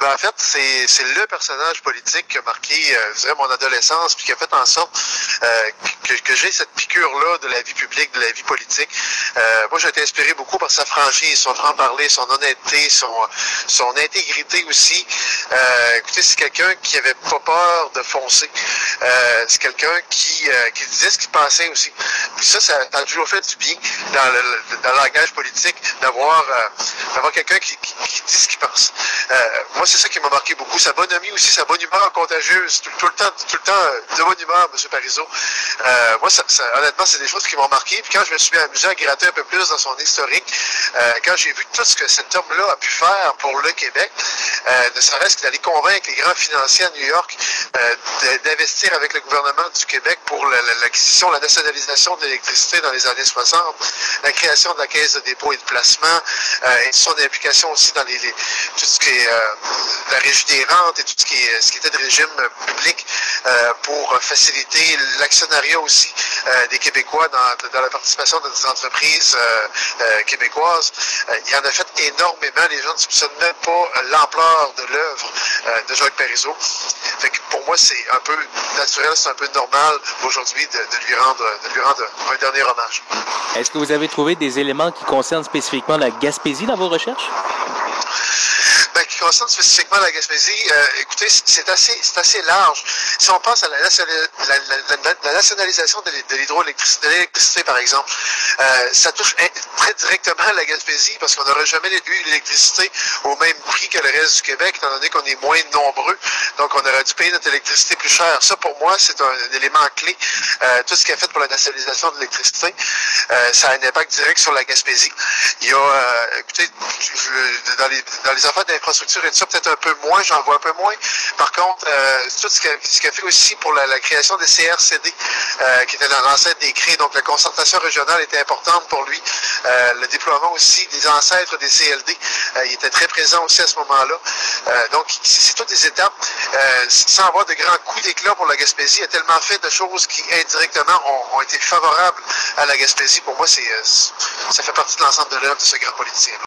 Ben, en fait, c'est le personnage politique qui a marqué euh, mon adolescence, puis qui a fait en sorte euh, que, que j'ai cette piqûre-là de la vie publique, de la vie politique. Euh, moi, j'ai été inspiré beaucoup par sa franchise, son franc-parler, son honnêteté, son, son intégrité aussi. Euh, écoutez, c'est quelqu'un qui avait pas peur de foncer. Euh, c'est quelqu'un qui, euh, qui disait ce qu'il pensait aussi. Puis ça, ça a toujours fait du bien dans le, dans le langage politique d'avoir d'avoir quelqu'un qui, qui, qui, dit ce qu'il pense. Euh, moi, c'est ça qui m'a marqué beaucoup. Sa bonhomie aussi, sa bonne humeur contagieuse, tout, le temps, tout le temps de bonne humeur, M. Parizeau. Euh, moi, honnêtement, c'est des choses qui m'ont marqué. Puis quand je me suis amusé à gratter un peu plus dans son historique, euh, quand j'ai vu tout ce que cet homme-là a pu faire pour le Québec, euh, ne serait-ce que d'aller convaincre les grands financiers à New York euh, d'investir avec le gouvernement du Québec pour l'acquisition, la, nationalisation de l'électricité dans les années 60, la création de la caisse de dépôt et de placement, euh, son implication aussi dans les, tout ce qui est euh, la régie des rentes et tout ce qui, est, ce qui était de régime public euh, pour faciliter l'actionnariat aussi euh, des Québécois dans, dans, la participation de des entreprises québécoises. il en a fait énormément. Les gens ne soupçonnent même pas l'ampleur de l'œuvre de Jacques Parizeau. Fait que pour moi, c'est un peu naturel, c'est un peu normal aujourd'hui de, de, lui rendre, de lui rendre un dernier hommage. Est-ce que vous avez trouvé des éléments qui concernent spécifiquement la Gaspésie dans vos recherches? Ben, qui concerne spécifiquement la Gaspésie, euh, écoutez, c'est assez, assez large. Si on pense à la, nationalisation de l'électricité, par exemple, euh, ça touche très directement la Gaspésie parce qu'on n'aurait jamais eu l'électricité au même prix que le reste du Québec, étant donné qu'on est moins nombreux. Donc, on aurait dû payer notre électricité plus cher. Ça, pour moi, c'est un, élément clé. Euh, tout ce qui est fait pour la nationalisation de l'électricité, ça a un impact direct sur la Gaspésie. Il y a, écoutez, je, dans, les, dans les affaires d'infrastructure et tout ça, peut-être un peu moins, j'en vois un peu moins. Par contre, euh, tout ce qu'il a fait aussi pour la, création des CRCD, euh, qui était dans l'ancêtre des CRÉ, donc la concertation régionale était importante pour lui. Euh, le déploiement aussi des ancêtres des CLD, il était très présent aussi à ce moment-là. Donc, c'est toutes des étapes. sans avoir de grands coups d'éclat pour la Gaspésie, il a tellement fait de choses qui, indirectement, ont, ont été favorables à la Gaspésie. Pour moi, c'est ça fait partie de l'ensemble de l'œuvre de ce grand politicien.